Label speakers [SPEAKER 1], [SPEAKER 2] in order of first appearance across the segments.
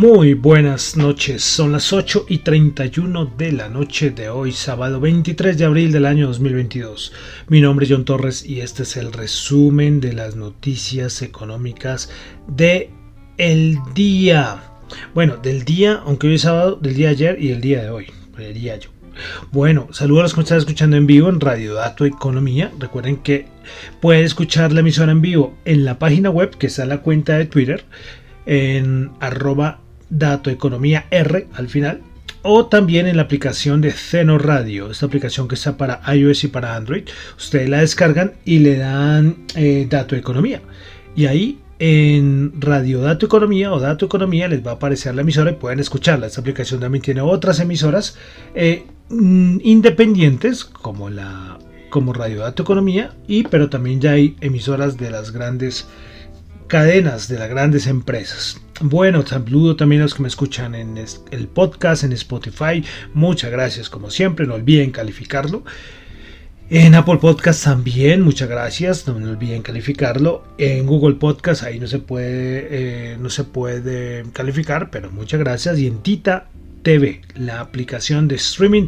[SPEAKER 1] Muy buenas noches, son las 8 y 31 de la noche de hoy, sábado 23 de abril del año 2022. Mi nombre es John Torres y este es el resumen de las noticias económicas de el día. Bueno, del día, aunque hoy es sábado, del día de ayer y el día de hoy, diría yo. Bueno, saludos a los que me están escuchando en vivo en Radio Dato Economía. Recuerden que pueden escuchar la emisora en vivo en la página web que está en la cuenta de Twitter en arroba Dato Economía R al final, o también en la aplicación de Zeno Radio, esta aplicación que está para iOS y para Android. Ustedes la descargan y le dan eh, Dato Economía. Y ahí en Radio Dato Economía o Dato Economía les va a aparecer la emisora y pueden escucharla. Esta aplicación también tiene otras emisoras eh, mm, independientes como la como Radio Dato Economía y pero también ya hay emisoras de las grandes cadenas de las grandes empresas. Bueno, saludo también a los que me escuchan en el podcast, en Spotify. Muchas gracias, como siempre. No olviden calificarlo. En Apple Podcast también, muchas gracias. No, olviden calificarlo. En Google Podcast ahí no se puede, eh, no se puede calificar, pero muchas gracias. Y en Tita TV, la aplicación de streaming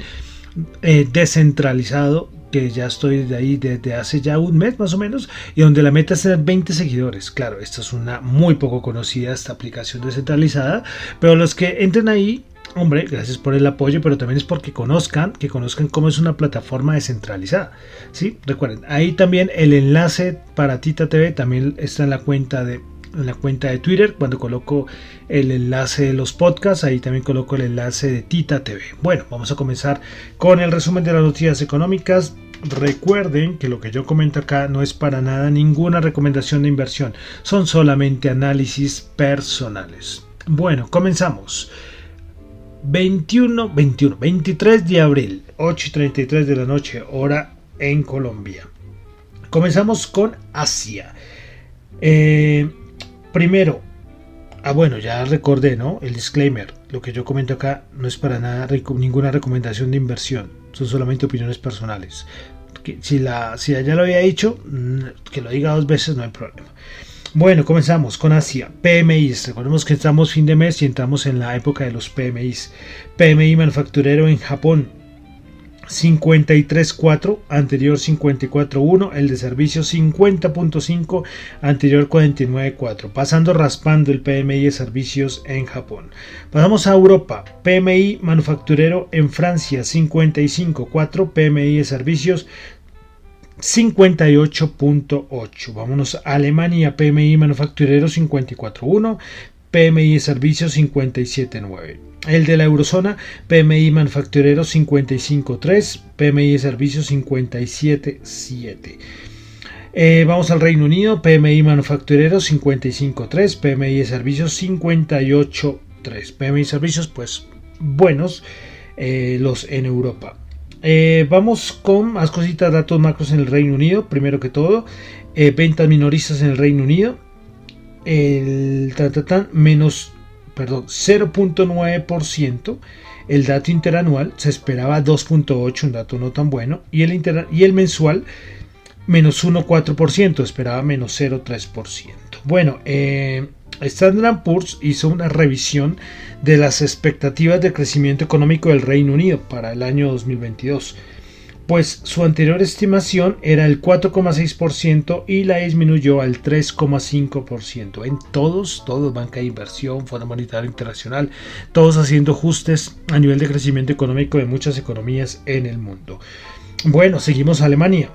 [SPEAKER 1] eh, descentralizado que ya estoy de ahí desde hace ya un mes más o menos y donde la meta es tener 20 seguidores. Claro, esta es una muy poco conocida esta aplicación descentralizada, pero los que entren ahí Hombre, gracias por el apoyo, pero también es porque conozcan, que conozcan cómo es una plataforma descentralizada. ¿sí? Recuerden, ahí también el enlace para Tita TV también está en la cuenta de en la cuenta de Twitter. Cuando coloco el enlace de los podcasts ahí también coloco el enlace de Tita TV bueno vamos a comenzar con el resumen de las noticias económicas. Recuerden que lo que yo comento acá no es para nada ninguna recomendación de inversión. Son solamente análisis personales. Bueno comenzamos. 21 21 23 de abril 8 y 33 de la noche hora en Colombia. Comenzamos con Asia. Eh, Primero, ah bueno, ya recordé, ¿no? El disclaimer. Lo que yo comento acá no es para nada ninguna recomendación de inversión. Son solamente opiniones personales. si, la, si ya lo había dicho, mm, que lo diga dos veces no hay problema. Bueno, comenzamos con Asia. PMIs. Recordemos que estamos fin de mes y entramos en la época de los PMIs. PMI manufacturero en Japón 53.4, anterior 54.1, el de servicio 50.5, anterior 49.4, pasando raspando el PMI de servicios en Japón. Pasamos a Europa, PMI manufacturero en Francia 55.4, PMI de servicios 58.8. Vámonos a Alemania, PMI manufacturero 54.1, PMI de servicios 57.9. El de la eurozona, PMI manufacturero 55.3, PMI de servicios 57.7. Eh, vamos al Reino Unido, PMI manufacturero 55.3, PMI de servicios 58.3. PMI servicios, pues buenos eh, los en Europa. Eh, vamos con más cositas, datos macros en el Reino Unido. Primero que todo, ventas minoristas en el Reino Unido. El tan, menos perdón, 0.9%. El dato interanual se esperaba 2.8, un dato no tan bueno. Y el, y el mensual menos 1.4%, esperaba menos 0.3%. Bueno, eh, Standard Poor's hizo una revisión de las expectativas de crecimiento económico del Reino Unido para el año 2022 pues su anterior estimación era el 4,6% y la disminuyó al 3,5%. En todos, todos, banca de inversión, Fondo Monetario Internacional, todos haciendo ajustes a nivel de crecimiento económico de muchas economías en el mundo. bueno, seguimos a Alemania.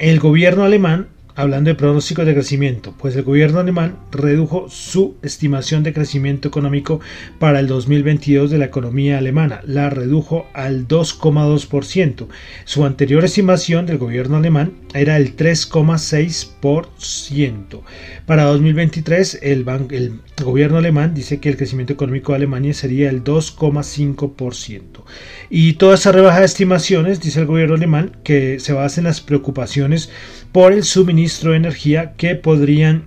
[SPEAKER 1] El gobierno alemán Hablando de pronósticos de crecimiento, pues el gobierno alemán redujo su estimación de crecimiento económico para el 2022 de la economía alemana, la redujo al 2,2%. Su anterior estimación del gobierno alemán era el 3,6%. Para 2023 el, el gobierno alemán dice que el crecimiento económico de Alemania sería el 2,5%. Y toda esa rebaja de estimaciones, dice el gobierno alemán, que se basa en las preocupaciones por el suministro de energía que podrían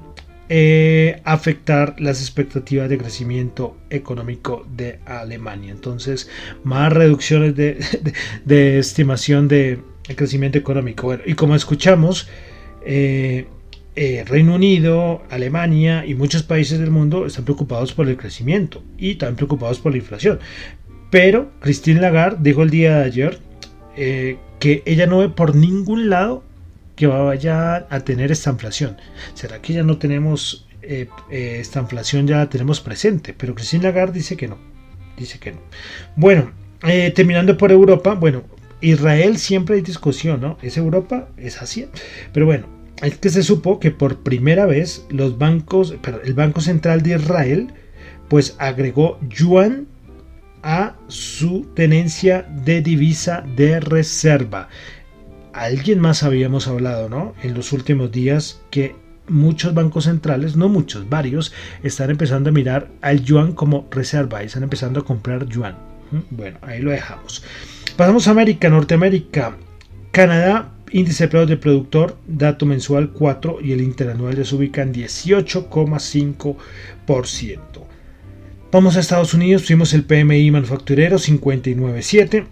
[SPEAKER 1] eh, afectar las expectativas de crecimiento económico de Alemania. Entonces, más reducciones de, estimación de crecimiento económico. Bueno, y como escuchamos, eh, eh, Reino Unido, Alemania y muchos países del mundo están preocupados por el crecimiento y también preocupados por la inflación. Pero Christine Lagarde dijo el día de ayer que ella no ve por ningún lado que vaya a tener esta inflación. ¿Será que ya no tenemos eh, eh, esta inflación, ya la tenemos presente? Pero Christine Lagarde dice que no. Dice que no. Bueno, eh, terminando por Europa, bueno, Israel siempre hay discusión, ¿no? ¿Es Europa? Es Asia. Pero bueno, es que se supo que por primera vez los bancos, el Banco Central de Israel, pues agregó yuan a su tenencia de divisa de reserva alguien más habíamos hablado, ¿no? En los últimos días que muchos bancos centrales, no muchos, varios, están empezando a mirar al yuan como reserva y están empezando a comprar yuan. Bueno, ahí lo dejamos. Pasamos a América, Norteamérica. Canadá, índice de precios de productor, dato mensual 4 y el interanual ya se ubica en 18,5%. Vamos a Estados Unidos, tuvimos el PMI manufacturero 59,7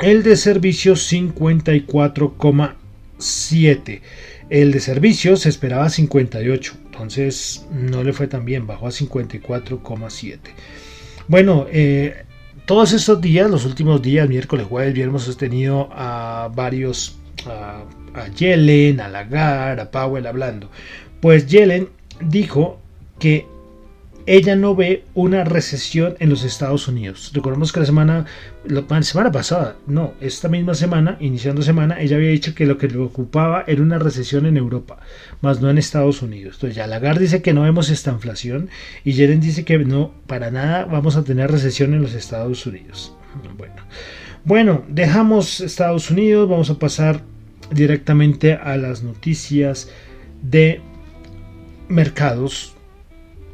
[SPEAKER 1] el de servicios 54,7. El de servicios se esperaba 58. Entonces no le fue tan bien. Bajó a 54,7. Bueno, eh, todos estos días, los últimos días, miércoles, jueves, viernes, hemos tenido a varios, a, a Yellen, a Lagar, a Powell hablando. Pues Yellen dijo que ella no ve una recesión en los Estados Unidos. Recordemos que la semana, la semana pasada, no, esta misma semana, iniciando semana, ella había dicho que lo que le preocupaba era una recesión en Europa, más no en Estados Unidos. Entonces ya Lagarde dice que no vemos esta inflación y Jeren dice que no, para nada vamos a tener recesión en los Estados Unidos. Bueno, bueno dejamos Estados Unidos, vamos a pasar directamente a las noticias de mercados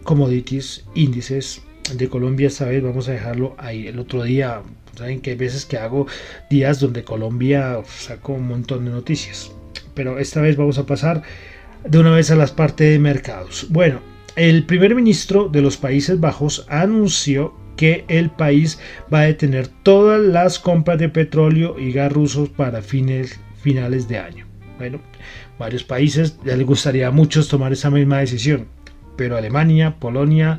[SPEAKER 1] commodities, índices de Colombia esta vez vamos a dejarlo ahí. El otro día, saben que hay veces que hago días donde Colombia saco un montón de noticias. Pero esta vez vamos a pasar de una vez a las partes de mercados. Bueno, el primer ministro de los Países Bajos anunció que el país va a detener todas las compras de petróleo y gas rusos para fines, finales de año. Bueno, varios países ya les gustaría a muchos tomar esa misma decisión pero Alemania, Polonia,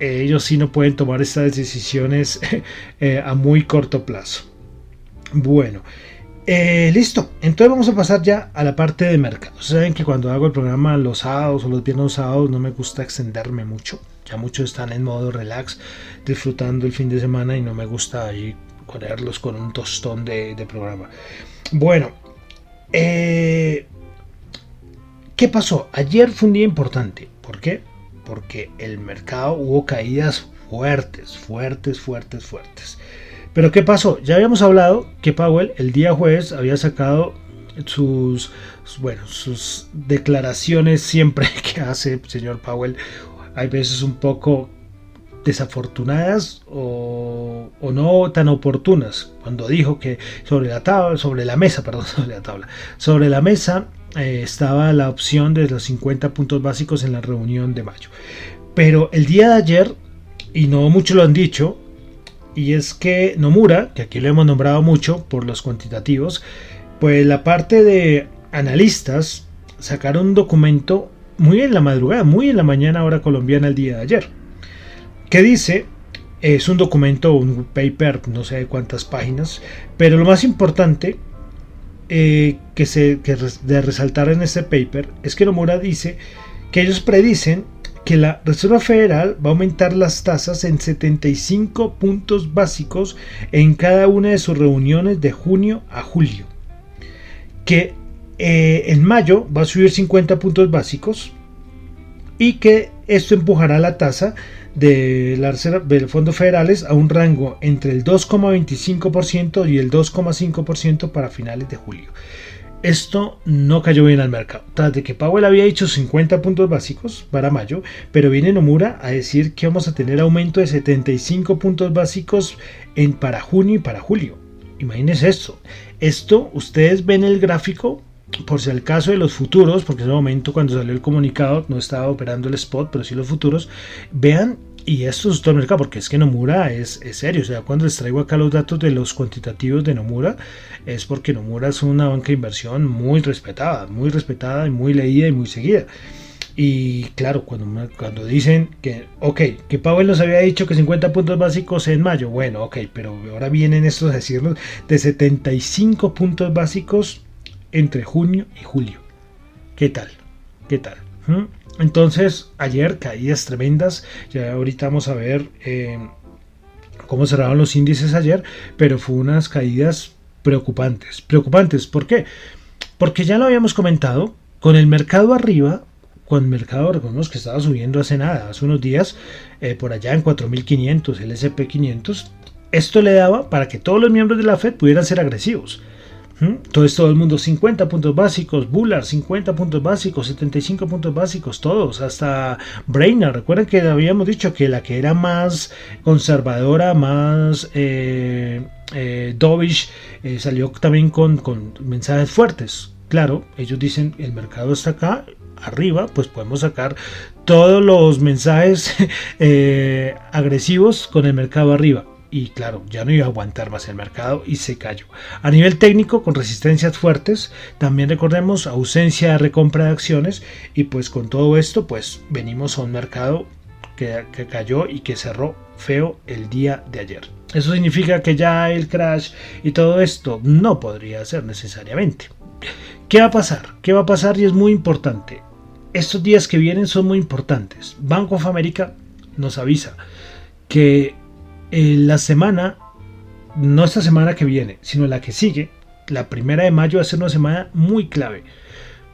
[SPEAKER 1] eh, ellos sí no pueden tomar estas decisiones eh, a muy corto plazo. Bueno, eh, listo. Entonces vamos a pasar ya a la parte de mercado. Saben que cuando hago el programa los sábados o los viernes sábados no me gusta extenderme mucho. Ya muchos están en modo relax, disfrutando el fin de semana y no me gusta ahí ponerlos con un tostón de, de programa. Bueno, ¿qué pasó? Ayer fue un día importante. ¿Por qué? Porque el mercado hubo caídas fuertes, fuertes, fuertes, fuertes. Pero ¿qué pasó? Ya habíamos hablado que Powell el día jueves había sacado sus, bueno, sus declaraciones siempre que hace señor Powell. Hay veces un poco desafortunadas o, o, no tan oportunas. Cuando dijo que sobre la tabla, sobre la mesa, perdón, sobre la tabla, sobre la mesa eh, estaba la opción de los 50 puntos básicos en la reunión de mayo. Pero el día de ayer, y no muchos lo han dicho, y es que Nomura, que aquí lo hemos nombrado mucho por los cuantitativos, pues la parte de analistas sacaron un documento muy en la madrugada, muy en la mañana hora colombiana el día de ayer, que dice, es un documento, un paper, no sé de cuántas páginas, pero lo más importante eh, que, se, de resaltar en este paper es que Nomura dice que ellos predicen que la Reserva Federal va a aumentar las tasas en 75 puntos básicos en cada una de sus reuniones de junio a julio. que eh, en mayo va a subir 50 puntos básicos y que esto empujará la tasa de la del fondos federales a un rango entre el 2,25% y el 2,5% para finales de julio. Esto no cayó bien al mercado. Tras de que Powell había dicho 50 puntos básicos para mayo, pero viene Nomura a decir que vamos a tener aumento de 75 puntos básicos en para junio y para julio. Imagínense esto. Esto, ustedes ven el gráfico, por si el caso de los futuros, porque en ese momento cuando salió el comunicado no estaba operando el spot, pero sí los futuros, vean, y esto es todo el mercado, porque es que Nomura es, serio, o sea, cuando les traigo acá los datos de los cuantitativos de Nomura, es porque Nomura es una banca de inversión muy respetada, muy respetada y muy leída y muy seguida. Y claro, cuando, cuando dicen que, ok, que Powell nos había dicho que 50 puntos básicos en mayo, bueno, ok, pero ahora vienen estos a decirnos de 75 puntos básicos entre junio y julio. ¿Qué tal? ¿Qué tal? ¿Mm? Entonces, ayer caídas tremendas, ya ahorita vamos a ver eh, cómo cerraron los índices ayer, pero fue unas caídas preocupantes. Preocupantes, ¿por qué? Porque ya lo habíamos comentado, con el mercado arriba, con el mercado, recordemos que estaba subiendo hace nada, hace unos días, eh, por allá en 4500, el SP500, esto le daba para que todos los miembros de la Fed pudieran ser agresivos. Entonces todo el mundo 50 puntos básicos, Bullard 50 puntos básicos, 75 puntos básicos, todos, hasta Brainerd. Recuerden que habíamos dicho que la que era más conservadora, más eh, eh dovish, eh, salió también con, mensajes fuertes. Claro, ellos dicen el mercado está acá, arriba, pues podemos sacar todos los mensajes agresivos con el mercado arriba y claro, ya no iba a aguantar más el mercado y se cayó. A nivel técnico, con resistencias fuertes, también recordemos ausencia de recompra de acciones y pues con todo esto, pues venimos a un mercado que, que cayó y que cerró feo el día de ayer. ¿Eso significa que ya el crash y todo esto no podría ser necesariamente? ¿Qué va a pasar? ¿Qué va a pasar? Y es muy importante. Estos días que vienen son muy importantes. Banco of America nos avisa que eh, la semana, no esta semana que viene, sino la que sigue, la primera de mayo va a ser una semana muy clave,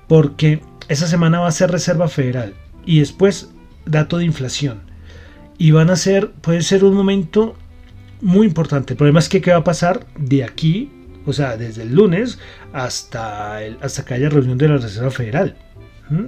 [SPEAKER 1] porque esa semana va a ser Reserva Federal y después dato de inflación. Y van a ser, puede ser un momento muy importante. El problema es que qué va a pasar de aquí, o sea, desde el lunes hasta, el, hasta que haya reunión de la Reserva Federal. ¿Mm?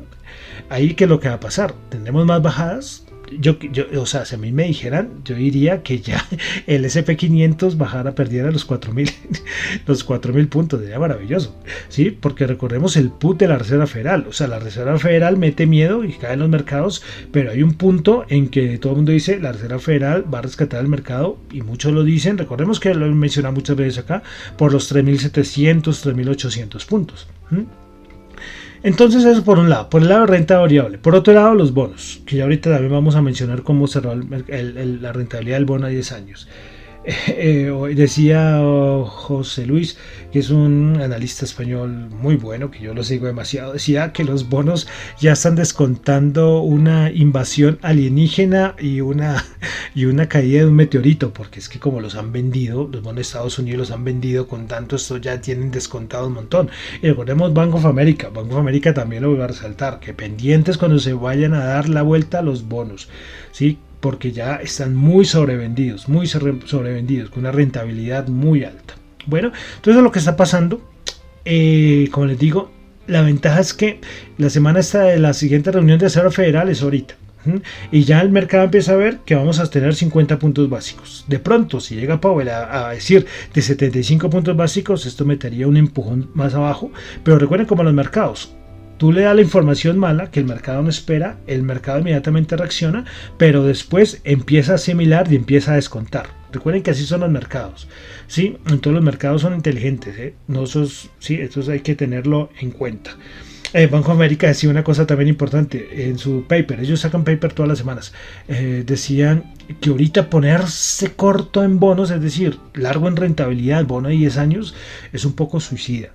[SPEAKER 1] Ahí que lo que va a pasar, tendremos más bajadas, yo, yo, o sea, si a mí me dijeran, yo diría que ya el SP500 bajara, perdiera los 4000 los 4000 puntos, sería maravilloso, ¿sí? Porque recordemos el put de la Reserva Federal, o sea, la Reserva Federal mete miedo y cae en los mercados, pero hay un punto en que todo el mundo dice, la Reserva Federal va a rescatar el mercado y muchos lo dicen, recordemos que lo he mencionado muchas veces acá, por los 3700, 3800 puntos. Entonces eso por un lado, por el lado de renta variable. Por otro lado, los bonos, que ya ahorita también vamos a mencionar cómo cerró la rentabilidad del bono a 10 años. Eh, decía José Luis, que es un analista español muy bueno, que yo lo sigo demasiado, decía que los bonos ya están descontando una invasión alienígena y una, y una caída de un meteorito, porque es que como los han vendido, los bonos de Estados Unidos los han vendido con tanto, esto ya tienen descontado un montón. Y recordemos Bank of America, Bank of America también lo voy a resaltar, que pendientes cuando se vayan a dar la vuelta a los bonos, ¿sí? Porque ya están muy sobrevendidos, muy sobrevendidos, con una rentabilidad muy alta. Bueno, entonces lo que está pasando, eh, como les digo, la ventaja es que la semana esta de la siguiente reunión de Reserva Federal es ahorita. Y ya el mercado empieza a ver que vamos a tener 50 puntos básicos. De pronto, si llega Powell a, a, decir de 75 puntos básicos, esto metería un empujón más abajo. Pero recuerden como los mercados, Tú le das la información mala que el mercado no espera, el mercado inmediatamente reacciona, pero después empieza a asimilar y empieza a descontar. Recuerden que así son los mercados. ¿sí? Entonces los mercados son inteligentes. ¿eh? Sí, esto hay que tenerlo en cuenta. Eh, Banco América decía una cosa también importante en su paper. Ellos sacan paper todas las semanas. Eh, decían que ahorita ponerse corto en bonos, es decir, largo en rentabilidad, bono de 10 años, es un poco suicida.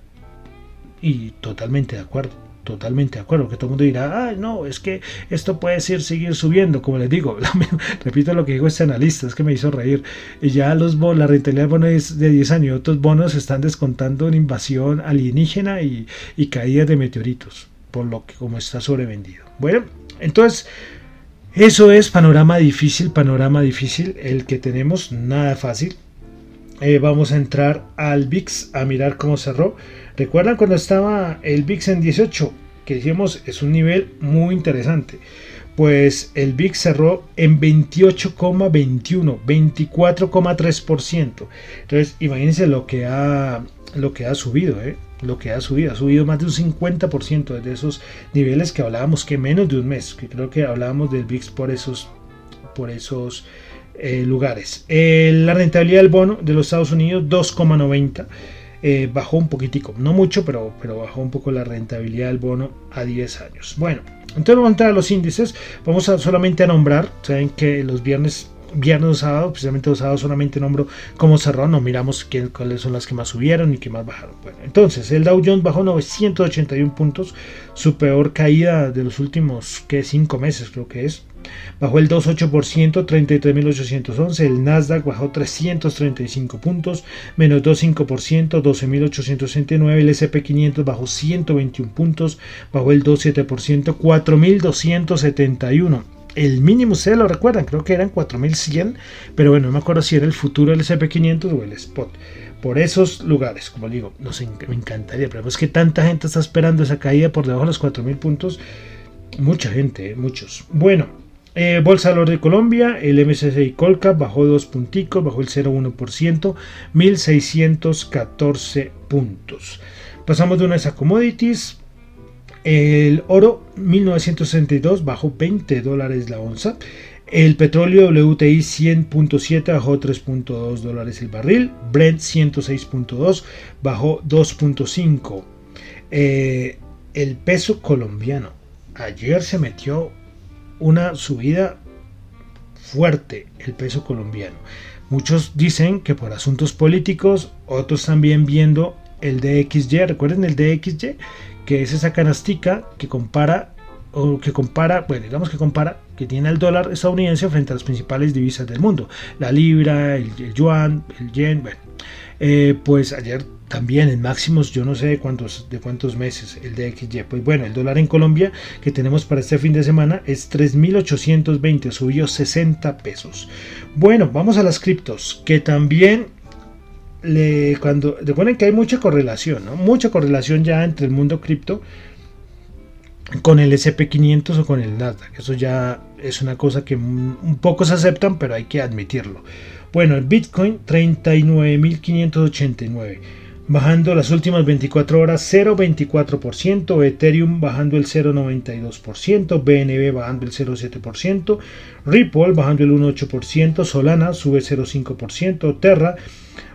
[SPEAKER 1] Y totalmente de acuerdo totalmente de acuerdo, que todo el mundo dirá, ah, no, es que esto puede ser seguir subiendo, como les digo, repito lo que dijo este analista, es que me hizo reír, y ya los la rentabilidad de bonos de 10 años, otros bonos están descontando una invasión alienígena y, y caídas de meteoritos, por lo que como está sobrevendido. Bueno, entonces... Eso es panorama difícil, panorama difícil el que tenemos, nada fácil. Eh, vamos a entrar al VIX a mirar cómo cerró. ¿Recuerdan cuando estaba el VIX en 18? Que dijimos es un nivel muy interesante. Pues el VIX cerró en 28,21, 24,3%. Entonces, imagínense lo que ha, lo que ha subido, ¿eh? lo que ha subido, ha subido más de un 50% desde esos niveles que hablábamos que menos de un mes, que creo que hablábamos del VIX por esos, por esos eh, lugares. Eh, la rentabilidad del bono de los Estados Unidos 2,90. Eh, bajó un poquitico, no mucho, pero, pero bajó un poco la rentabilidad del bono a 10 años. Bueno, entonces vamos a entrar a los índices. Vamos a solamente a nombrar, saben que los viernes viernes o sábado, precisamente los sábados solamente nombro cómo cerró, no miramos quién, cuáles son las que más subieron y qué más bajaron. Bueno, entonces el Dow Jones bajó 981 puntos, su peor caída de los últimos que 5 meses creo que es. Bajó el 2,8%, 33.811. El Nasdaq bajó 335 puntos, menos 2,5%, 12.869. El SP500 bajó 121 puntos, bajó el 2,7%, 4.271 el mínimo, ustedes lo recuerdan, creo que eran 4100, pero bueno, no me acuerdo si era el futuro del SP500 o el spot. Por esos lugares, como digo, nos me encantaría, pero es que tanta gente está esperando esa caída por debajo de los 4000 puntos. Mucha gente, eh, muchos. Bueno, eh, Bolsa Valor de Colombia, el MSCI Colcap bajó dos punticos, bajó el 0,1%, 1614 puntos. Pasamos de una a commodities, el oro 1962 bajó 20 dólares la onza. El petróleo WTI 100.7 bajó 3.2 dólares el barril. Brent 106.2 bajó 2.5. Eh, el peso colombiano. Ayer se metió una subida fuerte el peso colombiano. Muchos dicen que por asuntos políticos, otros también viendo el DXY. Recuerden el DXY que es esa canastica que compara o que compara, bueno, digamos que compara que tiene el dólar estadounidense frente a las principales divisas del mundo, la libra, el, yuan, el yen, bueno, eh, pues ayer también en máximos, yo no sé de cuántos, de cuántos meses el DXY. Pues bueno, el dólar en Colombia que tenemos para este fin de semana es 3.820, subió 60 pesos. Bueno, vamos a las criptos, que también cuando recuerden que hay mucha correlación, ¿no? mucha correlación ya entre el mundo cripto con el SP500 o con el Nasdaq. Eso ya es una cosa que un poco se aceptan, pero hay que admitirlo. Bueno, el Bitcoin 39.589, bajando las últimas 24 horas 0.24%, Ethereum bajando el 0.92%, BNB bajando el 0.7%, Ripple bajando el 1.8%, Solana sube 0.5%, Terra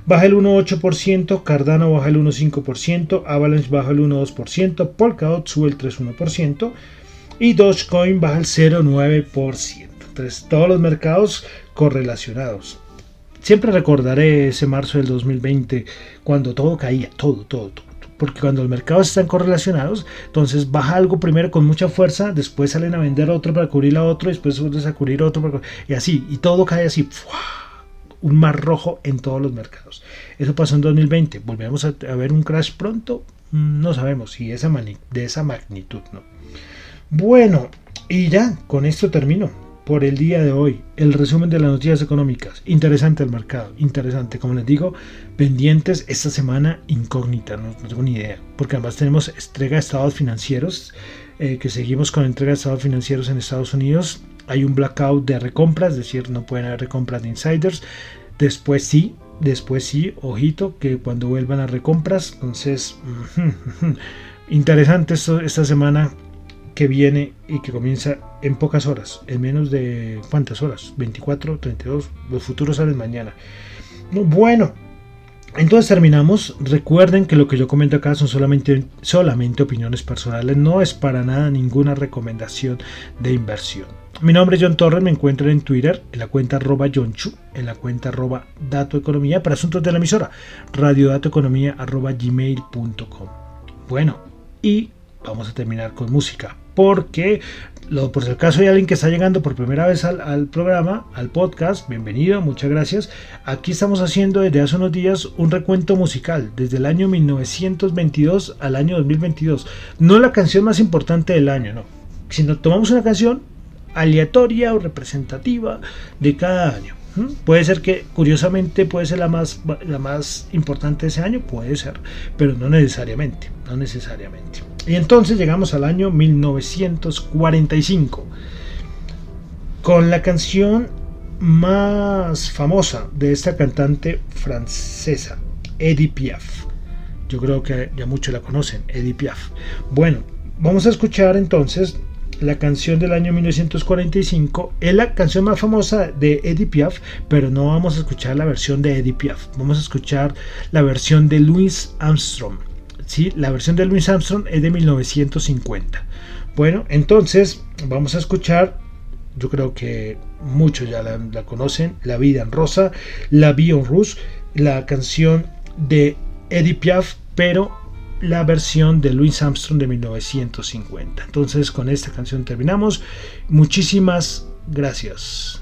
[SPEAKER 1] baja el 1,8%, Cardano baja el 1,5%, Avalanche baja el 1,2%, Polkadot sube el 3,1% y Dogecoin baja el 0,9%. Entonces, todos los mercados correlacionados. Siempre recordaré ese marzo del 2020 cuando todo caía, todo, todo, todo. Porque cuando los mercados están correlacionados, entonces baja algo primero con mucha fuerza, después salen a vender otro para cubrir a otro, después vuelven a cubrir otro, y así, y todo cae así un mar rojo en todos los mercados. Eso pasó en 2020. ¿Volvemos a, ver un crash pronto? Mm, no sabemos si esa de esa magnitud, ¿no? Bueno, y ya, con esto termino por el día de hoy. El resumen de las noticias económicas. Interesante el mercado, interesante. Como les digo, pendientes esta semana incógnita, no, tengo ni idea. Porque además tenemos entrega de estados financieros, eh, que seguimos con entrega de estados financieros en Estados Unidos hay un blackout de recompras, es decir, no pueden haber recompras de insiders. Después sí, después sí, ojito, que cuando vuelvan a recompras, entonces, interesante esto, esta semana que viene y que comienza en pocas horas, en menos de cuántas horas, 24, 32, los futuros salen mañana. Bueno, entonces terminamos. Recuerden que lo que yo comento acá son solamente, solamente opiniones personales, no es para nada ninguna recomendación de inversión. Mi nombre es John Torres, me encuentro en Twitter, en la cuenta arroba Chu, en la cuenta arroba Dato Economía para asuntos de la emisora, radiodatoeconomía arroba gmail.com. Bueno, y vamos a terminar con música. Porque, por si acaso hay alguien que está llegando por primera vez al, al, programa, al podcast, bienvenido, muchas gracias. Aquí estamos haciendo desde hace unos días un recuento musical, desde el año 1922 al año 2022. No la canción más importante del año, no. Sino tomamos una canción aleatoria o representativa de cada año. Puede ser que, curiosamente, puede ser la más, la más importante de ese año, puede ser, pero no necesariamente, no necesariamente. Y entonces llegamos al año 1945, con la canción más famosa de esta cantante francesa, Edith Piaf. Yo creo que ya muchos la conocen, Edith Piaf. Bueno, vamos a escuchar entonces la canción del año 1945 es la canción más famosa de Eddie Piaf, pero no vamos a escuchar la versión de Eddie Piaf, vamos a escuchar la versión de Louis Armstrong. ¿Sí? La versión de Louis Armstrong es de 1950. Bueno, entonces vamos a escuchar, yo creo que muchos ya la, conocen, La vida en rosa, La vie en la canción de Eddie Piaf, pero la versión de Louis Armstrong de 1950. Entonces con esta canción terminamos. Muchísimas gracias.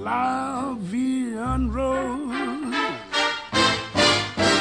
[SPEAKER 2] La Vie en Rose.